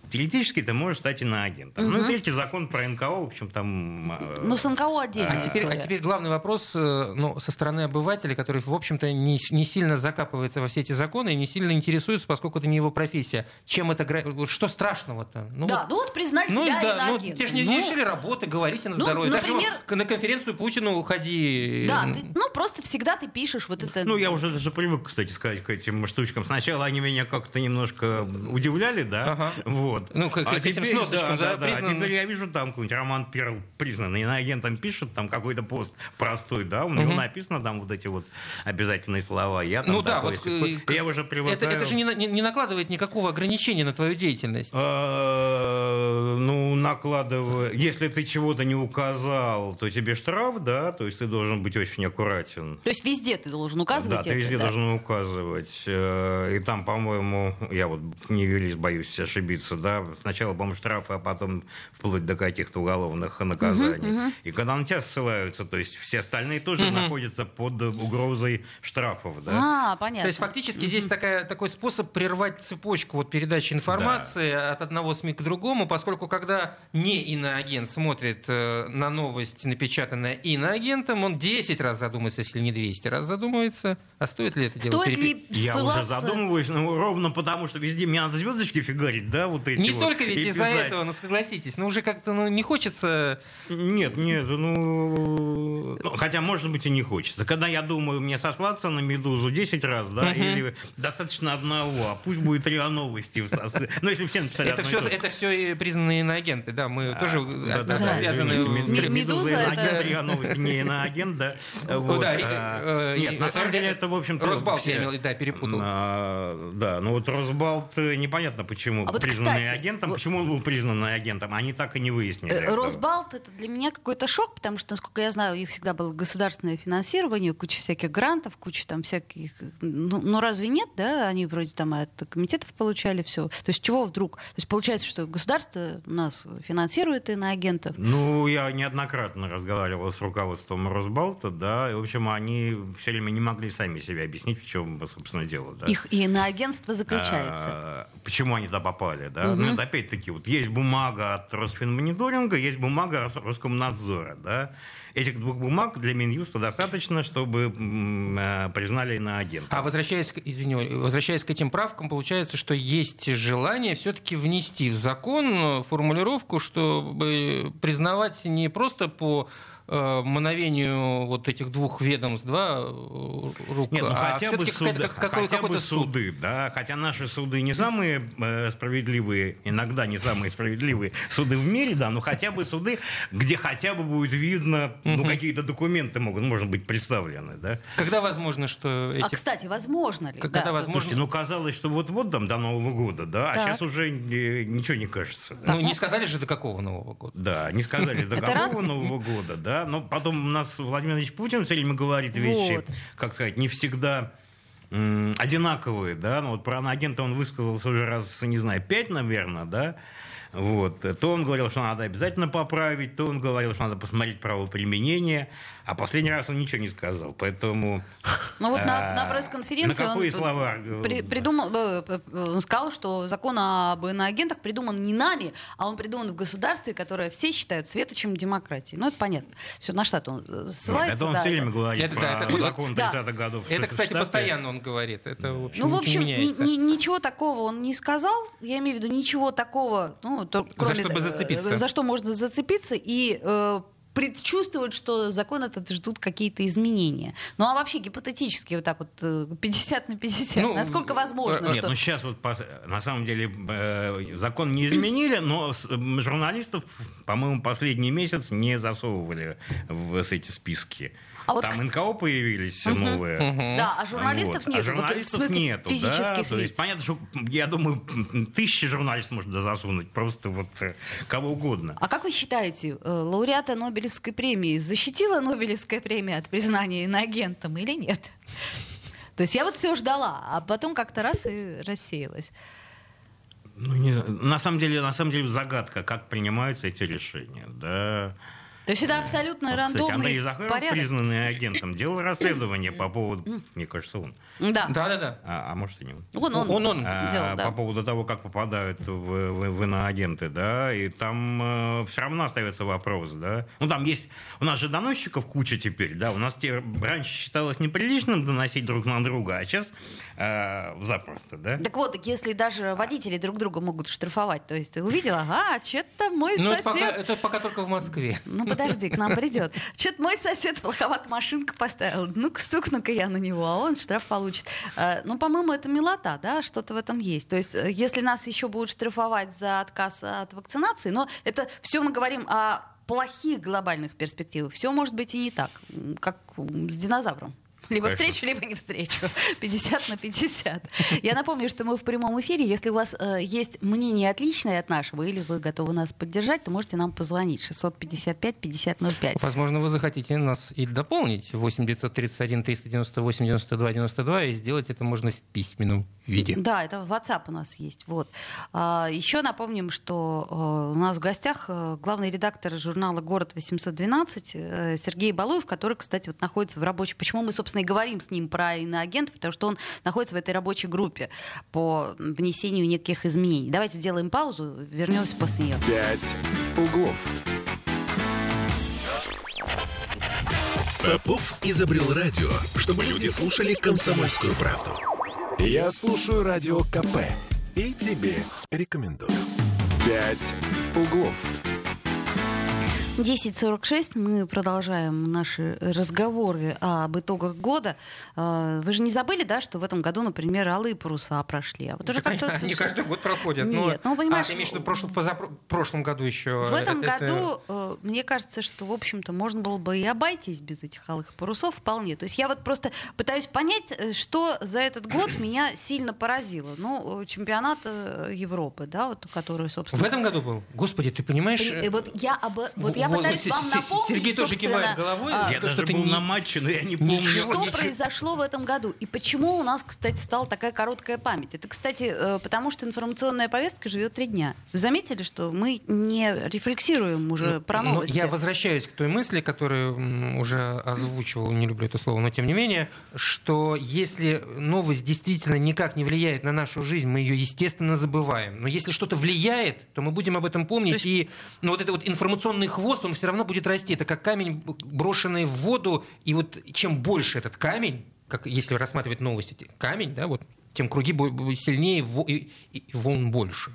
Теоретически ты можешь стать иноагентом. Ну, и третий закон про НКО, в общем, там... э,
Ну, с НКО отдельная
А теперь, а теперь главный вопрос э, ну, со стороны обывателя, который, в общем-то, не, не сильно закапывается во все эти законы и не сильно интересуется, поскольку это не его профессия. Чем это... Что страшного-то? Ну,
Да,
вот-
ну вот признали
ну,
тебя
да, ну, те же не
Ну,
лишили работы, говорите на
ну,
здоровье. Даже
например-
вот на конференцию Путину уходи.
Да, ты- ну просто всегда ты пишешь вот это...
Ну, я уже даже привык, кстати, сказать к этим штучкам. Сначала они меня как-то немножко удивляли, да,
Ага.
вот.
Ну, к- к этим сносочкам, да,
да,
признан-
А теперь я вижу там какой-нибудь Роман Перл, признанный иноагентом, пишет там какой-то пост простой, да, у него
Мгм.
написано там вот эти вот обязательные слова. Я там
Ну да,
такой,
вот
сякой.
э, к-
я уже привыкаю.
это, это же не, не- не накладывает никакого ограничения на твою деятельность.
Э, Ну, накладывая... Если ты чего-то не указал, то тебе штраф, да? То есть ты должен быть очень аккуратен.
То есть везде ты должен указывать
Да, ты везде
да?
должен указывать. Э, И там, по-моему, я вот не юрист, боюсь ошибиться, да, сначала, по-моему, штрафы, а потом вплоть до каких-то уголовных наказаний. И когда на тебя ссылаются, то есть все остальные тоже находятся под угрозой штрафов, да?
А, понятно.
То есть фактически здесь такая, такой способ прервать цепочку вот, передачи информации от одного СМИ к другому, поскольку когда не иноагент смотрит э, на новость, напечатанная иноагентом, он 10 раз задумается, если не 200 раз задумается, а стоит ли это делать?
Стоит ли
Я уже
ссылаться...
задумываюсь, ну, ровно потому, что везде мне надо звездочки фигарить, да, вот эти
Не
вот,
только ведь
и
из-за этого, ну согласитесь, ну уже как-то ну, не хочется...
Нет, нет, ну, ну, хотя, может быть, и не хочется. Когда я думаю, мне сослаться на «Медузу» 10 раз, да,
Мгм.
или достаточно одного, а пусть будет РИА Новости. Ну, если все написали
Это все, это все признанные иноагенты, да, мы тоже
Да, да, да,
обязаны...
Медуза
это-
Новости не иноагент, да. <laughs> Вот, а,
э,
Нет, на
э,
самом
э,
деле это, в общем-то...
Росбалт,
все-
я имел, да, перепутал.
А, Да, ну вот Росбалт, э, непонятно, почему
А вот,
признанный
кстати,
агентом,
вот-
почему он был признанный агентом, они так и не выяснили.
Э. Росбалт это для меня какой-то шок, потому что, насколько я знаю, у них всегда было государственное финансирование, куча всяких грантов, куча там всяких. Ну, ну разве нет, да? Они вроде там от комитетов получали все. То есть чего вдруг? То есть получается, что государство у нас финансирует иноагентов.
Ну, я неоднократно разговаривал с руководством Росбалта, да, и, в общем, они все время не могли сами себе объяснить, в чем, собственно, дело, да.
Их иноагентство заключается.
А, Почему они туда попали, да? Ну, это опять-таки, вот есть бумага от Росфинмониторинга, есть бумага от Роскомнадзора, да? Этих двух бумаг для Минюста достаточно, чтобы э, признали на агента.
А возвращаясь, извини, возвращаясь к этим правкам, получается, что есть желание все-таки внести в закон формулировку, чтобы признавать не просто по э, мановению вот этих двух ведомств, два э, рук,
Нет, ну
а
хотя бы суды,
какой-
хотя
какой-то
бы
суд.
суды, да, хотя наши суды не самые э, справедливые, иногда не самые справедливые суды в мире, да, но хотя бы суды, где хотя бы будет видно, ну какие-то документы могут, может быть, представлены, да.
Когда возможно, что эти...
А кстати, возможно ли?
Когда
Да.
возможно-
Слушайте, ну казалось, что вот-вот там до Нового года, да, а
Так.
сейчас уже э, ничего не кажется. Да.
Ну, не сказали же, до какого Нового года.
Да, не сказали до какого Нового года, да. Но потом у нас Владимир Ильич Путин все время говорит вещи,
Вот.
как сказать, не всегда одинаковые, да. Ну вот про агента он высказался уже раз, не знаю, пять, наверное, да. Вот. То он говорил, что надо обязательно поправить, то он говорил, что надо посмотреть правоприменение, а последний раз он ничего не сказал. Поэтому...
Ну вот на,
а,
на пресс-конференции
на какие
он
слова?
при- придумал, э, э, он сказал, что закон об иноагентах придуман не нами, а он придуман в государстве, которое все считают светочем демократии. Ну это понятно. Все на штат он э, ссылается.
это он
да,
все
это-
время говорит
Это
про
да, это-
закон
да.
30-х годов.
Это, кстати,
Штаты.
постоянно он говорит. Это, в общем,
Ну, в общем,
не
ни-
меняется.
ни- ничего такого он не сказал. Я имею в виду ничего такого, ну, то- кроме
что бы
э,
зацепиться.
за что можно зацепиться и э, предчувствовать, что закон этот ждут какие-то изменения. Ну а вообще гипотетически вот так вот э, 50 на 50,
Ну,
насколько возможно,
э,
Нет,
что...
ну сейчас вот пос- на самом деле э, закон не изменили, но с- журналистов, по-моему, последний месяц не засовывали в с эти списки.
А вот,
Там
кс-
НКО появились новые.
Мгм.
Да, а журналистов
Вот.
нет.
А журналистов
в смысле
нету, да?
физических
То есть
лиц.
понятно, что я думаю, тысячи журналистов можно засунуть, просто вот э, кого угодно.
А как вы считаете, э, лауреата Нобелевской премии защитила Нобелевская премия от признания иноагентом или нет? <laughs> То есть я вот все ждала, а потом как-то раз и рассеялась.
Ну, не знаю. на самом деле, на самом деле загадка, как принимаются эти решения, да.
То есть это абсолютно рандомный кстати,
Андрей Захаров, порядок. признанный агентом, делал расследование по поводу, мне кажется, он.
Да.
Да, да, да.
А, а может и не он.
Он, он, он, он
а, делал, да. По поводу того, как попадают в, в, в иноагенты, да, и там э, все равно остается вопрос, да. Ну, там есть, у нас же доносчиков куча теперь, да, у нас те, раньше считалось неприличным доносить друг на друга, а сейчас э, запросто, да.
Так вот, если даже водители друг друга могут штрафовать, то есть ты увидела, ага, что-то мой ну, сосед... Это
пока, это пока только в Москве.
Ну, подожди, к нам придет. Что-то мой сосед плоховато машинку поставил. Ну-ка, стукну-ка я на него, а он штраф получит. А, ну, по-моему, это милота, да, что-то в этом есть. То есть, э, если нас еще будут штрафовать за отказ от вакцинации, но это все мы говорим о плохих глобальных перспективах. Все может быть и не так, как с динозавром. Либо Конечно. встречу, либо не встречу. <laughs> 50 на 50. Я напомню, что мы в прямом эфире. Если у вас э, есть мнение отличное от нашего, или вы готовы нас поддержать, то можете нам позвонить. 655-5005.
Возможно, вы захотите нас и дополнить. 8 931 398 92 92. И сделать это можно в письменном виде.
Да, это в WhatsApp у нас есть. Вот. А, еще напомним, что э, у нас в гостях э, главный редактор журнала «Город 812» э, Сергей Балуев, который, кстати, вот находится в рабочей... Почему мы, собственно, и говорим с ним про иноагентов, потому что он находится в этой рабочей группе по внесению неких изменений. Давайте сделаем паузу, вернемся после нее.
Пять углов. Попов изобрел радио, чтобы люди слушали комсомольскую правду. Я слушаю радио КП и тебе рекомендую. «Пять углов».
10.46. Мы продолжаем наши разговоры об итогах года. А, вы же не забыли, да, что в этом году, например, алые паруса прошли? А
вот уже как Они каждый год проходят. Нет, но, ну, понимаешь... А, имеешь в виду прошлом, прошлом году еще?
В этом это... году, э, мне кажется, что, в общем-то, можно было бы и обойтись без этих алых парусов вполне. То есть я вот просто пытаюсь понять, э, что за этот год <clears throat> меня сильно поразило. Ну, чемпионат э, Европы, да, вот, который, собственно...
В этом году был? Господи, ты понимаешь...
И, вот я, об... вот я пытаюсь вам напомнить,
Сергей тоже кивает головой. А,
я даже был на матче, но я не помню.
Что произошло в этом году? И почему у нас, кстати, стала такая короткая память? Это, кстати, э, потому что информационная повестка живет три дня. Вы заметили, что мы не рефлексируем уже ну, про новости?
я возвращаюсь к той мысли, которую уже озвучивал, не люблю это слово, но тем не менее, что если новость действительно никак не влияет на нашу жизнь, мы ее, естественно, забываем. Но если что-то влияет, то мы будем об этом помнить. есть... И ну, вот этот вот информационный хвост, рост, он все равно будет расти. Это как камень, брошенный в воду. И вот чем больше этот камень, как если рассматривать новости, камень, да, вот, тем круги сильнее и волн больше.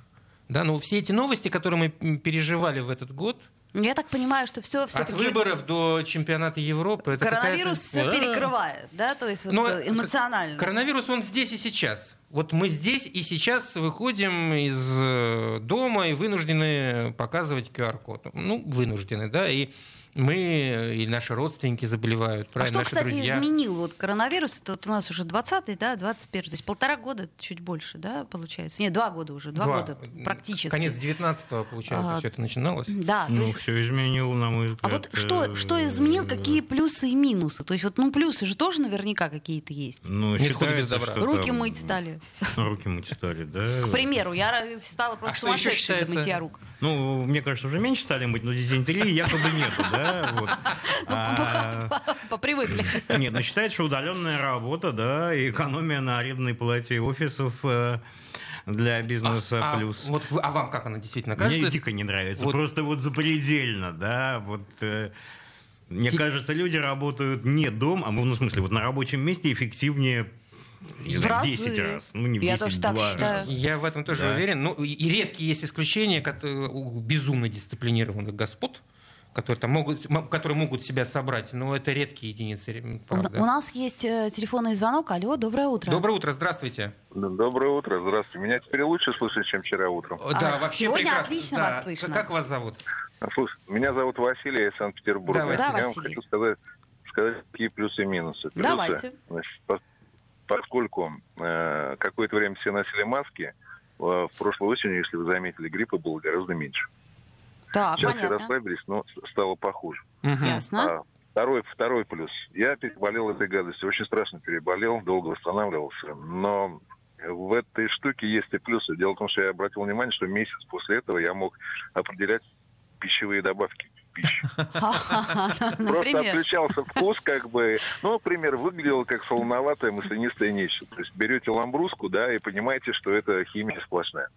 Да, но все эти новости, которые мы переживали в этот год,
я так понимаю, что все
все-таки... От выборов до чемпионата Европы.
Это Коронавирус все перекрывает, да, то есть вот Но эмоционально.
Коронавирус, он здесь и сейчас. Вот мы здесь и сейчас выходим из э, дома и вынуждены показывать QR-код. Ну, вынуждены, да, и мы и наши родственники заболевают.
А что,
наши
кстати,
друзья.
изменил вот коронавирус? Это вот у нас уже 20-й, да, 21 То есть полтора года, чуть больше, да, получается? Нет, два года уже, два, два. года практически.
Конец 19-го, получается, а, все это начиналось.
Да.
Ну, есть... все изменило, на мой взгляд.
А вот что, что изменил, какие плюсы и минусы? То есть вот, ну, плюсы же тоже наверняка какие-то есть.
Ну, Нет считается, что
Руки там... мыть стали.
Руки мыть стали, да.
К примеру, я стала просто а сумасшедшей до мытья рук.
Ну, мне кажется, уже меньше стали мыть, но дизентерии якобы нету, да? Вот. <laughs>
Ну, а, <laughs> попривыкли. <laughs>
Нет, но считает, что удаленная работа, да, и экономия на арендной плате офисов э, для бизнеса а, плюс.
А, вот, а вам как она действительно кажется?
Мне дико не нравится. Вот. Просто вот запредельно, да, вот... Э, мне кажется, люди работают не дома, а ну, в смысле, вот на рабочем месте эффективнее не знаю, 10 раз. Ну, не в 10, Я тоже так считаю. Раза.
Я в этом тоже да. уверен. Ну, и редкие есть исключения у безумно дисциплинированных господ, которые, там могут, которые могут себя собрать, но это редкие единицы.
Правда. У нас есть э, телефонный звонок. Алло, доброе утро.
Доброе утро, здравствуйте.
Доброе утро, здравствуйте. Меня теперь лучше слышать, чем вчера утром.
Да, а, вообще сегодня прекрасно. отлично да. вас слышно.
Как вас зовут?
Слушай, меня зовут Василий, я из Санкт-Петербурга.
Да,
я
Василий.
вам хочу сказать, сказать, какие плюсы и минусы. Плюсы,
Давайте.
Значит, поскольку э, какое-то время все носили маски, э, в прошлой осенью, если вы заметили, гриппа было гораздо меньше.
Да,
Сейчас
понятно.
все расслабились, но стало похуже.
Угу. Ясно.
А, второй, второй плюс. Я переболел этой гадостью, очень страшно переболел, долго восстанавливался, но в этой штуке есть и плюсы. Дело в том, что я обратил внимание, что месяц после этого я мог определять пищевые добавки пищи. <laughs> Просто отличался вкус, как бы, ну, например, выглядело как солоноватое маслянистое нечто. То есть берете ламбруску, да, и понимаете, что это химия сплошная.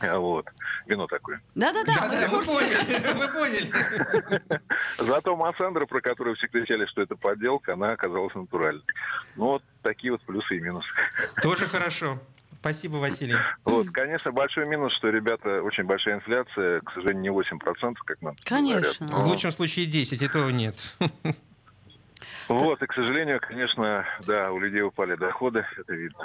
Вот. Вино такое.
Да-да-да,
мы, <laughs> мы поняли, мы <laughs> поняли.
Зато Массандра, про которую все кричали, что это подделка, она оказалась натуральной. Ну, вот такие вот плюсы и минусы.
Тоже хорошо. Спасибо, Василий.
Вот, конечно, большой минус, что, ребята, очень большая инфляция, к сожалению, не 8%, как нам
Конечно.
говорят.
В лучшем случае 10, и то нет.
Вот, и, к сожалению, конечно, да, у людей упали доходы, это видно.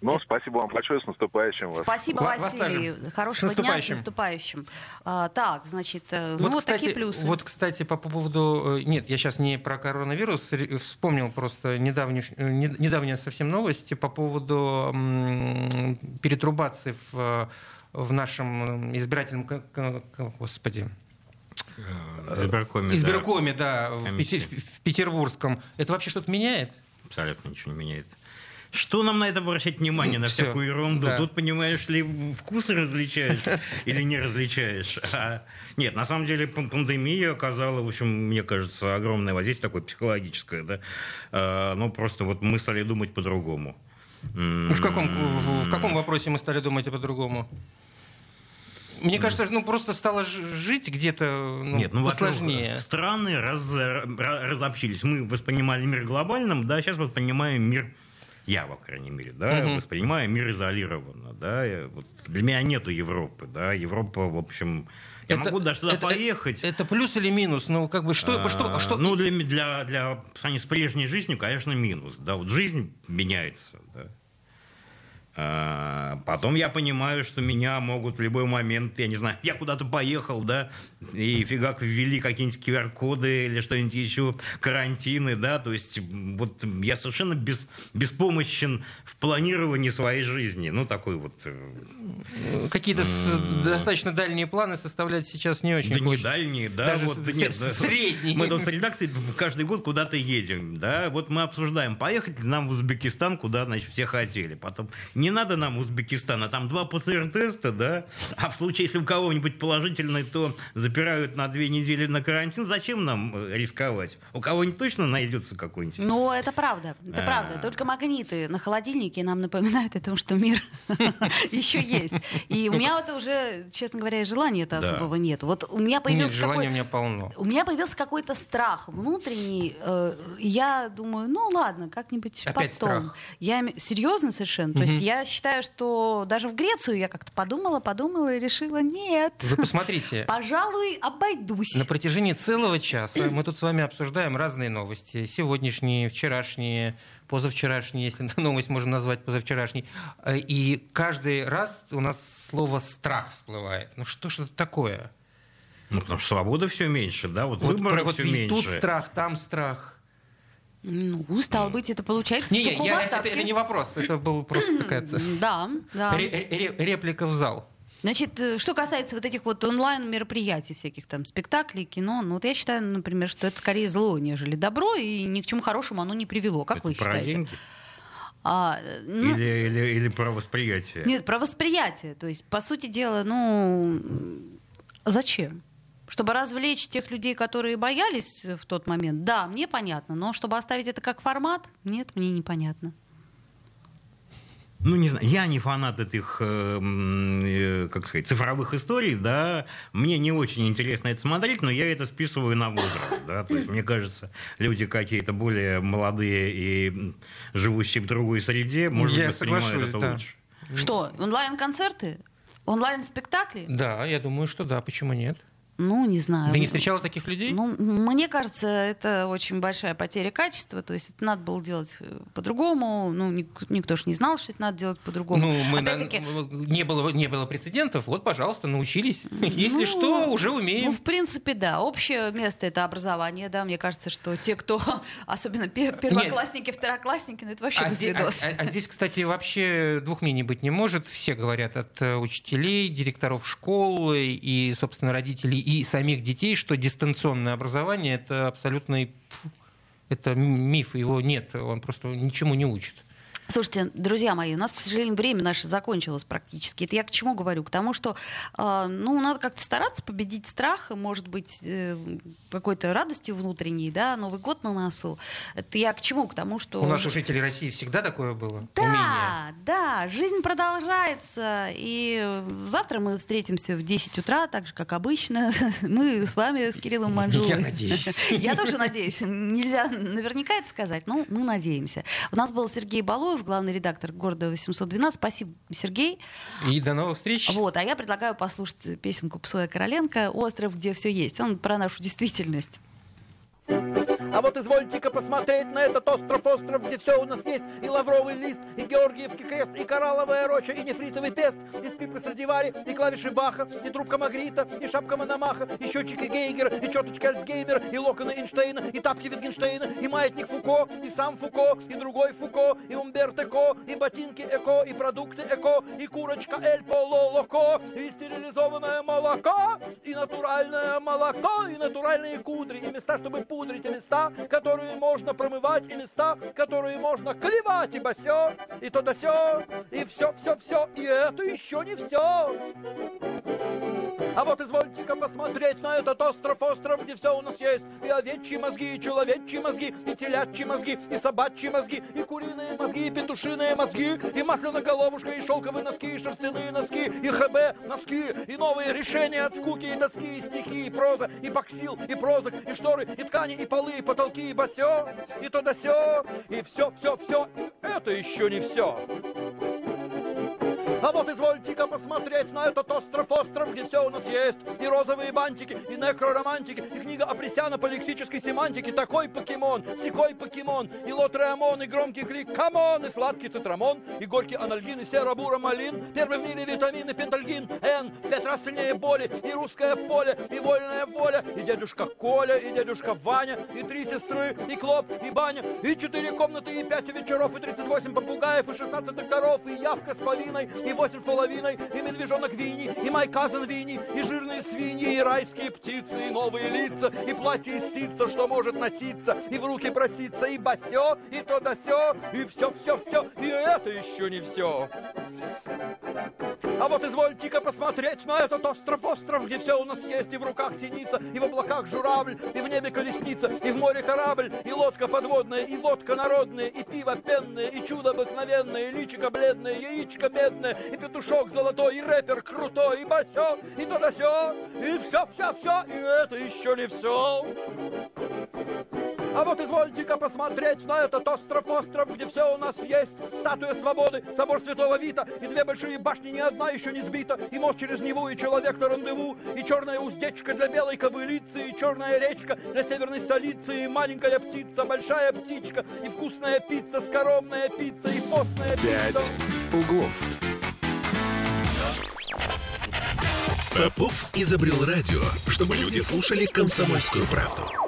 Ну, спасибо вам большое, с наступающим вас.
Спасибо,
Вас
Василий.
тоже.
Хорошего
С
дня, с
наступающим.
А, так, значит, э, ну вот
кстати,
такие плюсы.
Вот, кстати, по поводу... э, Нет, я сейчас не про коронавирус, вспомнил просто недавнюю, э, не- недавняя совсем новость по поводу м, перетрубации в, в нашем избирательном... Господи.
Избиркоме, да.
Избиркоме, да. Пети- в Петербургском. Это вообще что-то меняет?
Абсолютно ничего не меняет. Что нам на это обращать внимание,
Ну,
на
всё,
всякую ерунду?
да.
Тут, понимаешь ли, вкусы различаешь <laughs> или не различаешь. <laughs> А, нет, на самом деле пан- пандемия оказала, в общем, мне кажется, огромное воздействие такое психологическое. Да? А, ну, просто вот мы стали думать по-другому.
Ну, В каком, в, в каком вопросе мы стали думать по-другому? Мне кажется, ну просто стало жить где-то ну,
Нет, ну,
посложнее.
Страны раз, ра- разобщились. Мы воспринимали мир глобальным, да, сейчас воспринимаем мир, я, по крайней мере, да,
Мгм.
воспринимаю мир изолированно, да. Вот для меня нету Европы, да. Европа, в общем, я
Это-
могу даже туда
это-
поехать.
Это плюс или минус? Ну, как бы что,
А,
что, что
Ну, для, для, для сравнению с прежней жизнью, конечно, минус. Да, вот жизнь меняется, да. А, Потом я понимаю, что меня могут в любой момент, я не знаю, я куда-то поехал, да, и фигак ввели какие-нибудь QR-коды или что-нибудь еще, карантины, да, то есть вот я совершенно без, беспомощен в планировании своей жизни, ну, такой вот... э,
какие-то достаточно дальние планы составлять сейчас не очень
Да не
хочется.
дальние, да,
Даже
вот,
с-
нет,
с-
да.
средние.
Мы тут с редакцией каждый год куда-то едем, да, вот мы обсуждаем, поехать ли нам в Узбекистан, куда, значит, все хотели. Потом, не надо нам Узбекистан, а там два ПЦР-теста, да, а в случае, если у кого-нибудь положительный, то запирают на две недели на карантин, зачем нам э, рисковать? У кого-нибудь точно найдется какой-нибудь?
Ну, это правда, это
А.
правда. Только магниты на холодильнике нам напоминают о том, что мир <laughs> еще есть. И у меня вот уже, честно говоря, желания это особого нет. Вот у меня
Нет,
появился
желания у меня полно.
У меня появился какой-то страх внутренний. э, Я думаю, ну ладно, как-нибудь потом. Я серьезно совершенно. То есть я считаю, что даже в Грецию я как-то подумала, подумала и решила, нет,
Вы посмотрите. <laughs>
пожалуй, обойдусь.
На протяжении целого часа мы тут с вами обсуждаем разные новости. Сегодняшние, вчерашние, позавчерашние, если <laughs> новость можно назвать позавчерашней. Э, И каждый раз у нас слово «страх» всплывает. Ну что ж это такое?
Ну, потому что свобода все меньше, да, вот,
Вот,
выборы
про- вот
все меньше.
тут страх, там страх.
Ну, стало быть, это получается
Не,
в
я- это,
остатке.
это не вопрос, это был просто такая
Да, да.
ре- ре- реплика в зал.
Значит, э, что касается вот этих вот онлайн-мероприятий, всяких там спектаклей, кино, ну вот я считаю, например, что это скорее зло, нежели добро, и ни к чему хорошему оно не привело. Как
Это
вы
про
считаете?
деньги?
А, ну,
Или, или, или про восприятие?
Нет, про восприятие. То есть, по сути дела, ну, зачем? Чтобы развлечь тех людей, которые боялись в тот момент, да, мне понятно, но чтобы оставить это как формат, нет, мне непонятно.
Ну, не знаю, я не фанат этих, э, э, как сказать, цифровых историй, да, мне не очень интересно это смотреть, но я это списываю на возраст, да, то есть мне кажется, люди какие-то более молодые и живущие в другой среде, может
Я
быть, воспринимают это
да.
лучше.
Что, онлайн-концерты? Онлайн-спектакли?
Да, я думаю, что да, почему нет?
Ну, не знаю.
Ты не встречала таких людей?
Ну, мне кажется, это очень большая потеря качества. То есть это надо было делать э, по-другому. Ну, ник- никто же не знал, что это надо делать по-другому.
Ну, мы на-
Опять-таки,
не, было, не было прецедентов, вот, пожалуйста, научились. <laughs> Если
Ну,
что, уже
Ну,
умеем.
в принципе, да. Общее место это образование, да. Мне кажется, что те, кто, <laughs> особенно пе- первоклассники, второклассники, ну это вообще
А здесь,
свидос.
а- а здесь, кстати, вообще двух мнений быть не может. Все говорят от э, учителей, директоров школ и, собственно, родителей и самих детей, что дистанционное образование это абсолютный это миф, его нет, он просто ничему не учит.
Слушайте, друзья мои, у нас, к сожалению, время наше закончилось практически. Это я к чему говорю? К тому, что э, ну, надо как-то стараться победить страх, может быть, э, какой-то радостью внутренней, да, Новый год на носу. Это я к чему? К тому, что...
У нас у жителей России всегда такое было?
Да,
умение.
да, жизнь продолжается. И завтра мы встретимся в 10 утра, так же, как обычно. <laughs> Мы с вами, с Кириллом Манжулой.
Я надеюсь. <laughs>
Я тоже надеюсь. Нельзя наверняка это сказать, но мы надеемся. У нас был Сергей Балуев, главный редактор города 812. Спасибо, Сергей.
И до новых встреч.
Вот, а я предлагаю послушать песенку Псоя Короленко «Остров, где все есть». Он про нашу действительность.
А вот извольте-ка посмотреть на этот остров, остров, где все у нас есть. И лавровый лист, и Георгиевский крест, и коралловая роща, и нефритовый пест, и скрипка Страдивари, и клавиши Баха, и трубка Магрита, и шапка Мономаха, и счетчики Гейгера, и четочки Альцгеймера, и локоны Эйнштейна, и тапки Витгенштейна, и маятник Фуко, и сам Фуко, и другой Фуко, и Умберто Ко, и ботинки Эко, и продукты Эко, и курочка Эль Поло Локо, и стерилизованное молоко, и натуральное молоко, и натуральные кудри, и места, чтобы пудрить, и места, которые можно промывать, и места, которые можно клевать, ибо все, и то да все, и все, все, все, и это еще не все. А вот извольте-ка посмотреть на этот остров, остров, где все у нас есть. И овечьи мозги, и человечьи мозги, и телячьи мозги, и собачьи мозги, и куриные мозги, и петушиные мозги, и масляная головушка, и шелковые носки, и шерстяные носки, и ХБ носки, и новые решения от скуки, и тоски, и стихи, и проза, и боксил, и прозок, и шторы, и ткани, и полы, и потолки, и басё, и то да сё, и все, все, все. Это еще не все. А вот извольте-ка посмотреть на этот остров, остров, где все у нас есть. И розовые бантики, и некроромантики, и книга Апресяна по лексической семантике. Такой покемон, сякой покемон, и лотреамон, и громкий крик come on, и сладкий цитрамон, и горький анальгин, и серо-буро-малин. Первый в мире витамины пентальгин, Н, пять раз сильнее боли, и русское поле, и вольная воля, и дядюшка Коля, и дядюшка Ваня, и три сестры, и Клоп, и Баня, и четыре комнаты, и пять вечеров, и тридцать восемь попугаев, и шестнадцать докторов, и явка с повинной, и восемь с половиной, и медвежонок Винни, и my cousin Vinny, и жирные свиньи, и райские птицы, и новые лица, и платье из ситца, что может носиться, и в руки проситься, и басё, и то да сё, и все-все-все, и это еще не все. А вот извольте-ка посмотреть на этот остров, остров, где все у нас есть, и в руках синица, и в облаках журавль, и в небе колесница, и в море корабль, и лодка подводная, и водка народная, и пиво пенное, и чудо обыкновенное, и личико бледное, яичко медное, и петушок золотой, и рэпер крутой, и басё, и то да сё, и все-все-все, и это еще не все. А вот извольте-ка посмотреть на этот остров, остров, где все у нас есть. Статуя свободы, собор Святого Вита, и две большие башни, ни одна еще не сбита, и мост через Неву, и человек на рандеву, и черная уздечка для белой кобылицы, и черная речка для северной столицы, и маленькая птица, большая птичка, и вкусная пицца, скоромная пицца, и постная
Пять
пицца.
углов. Попов изобрел радио, чтобы люди слушали комсомольскую правду.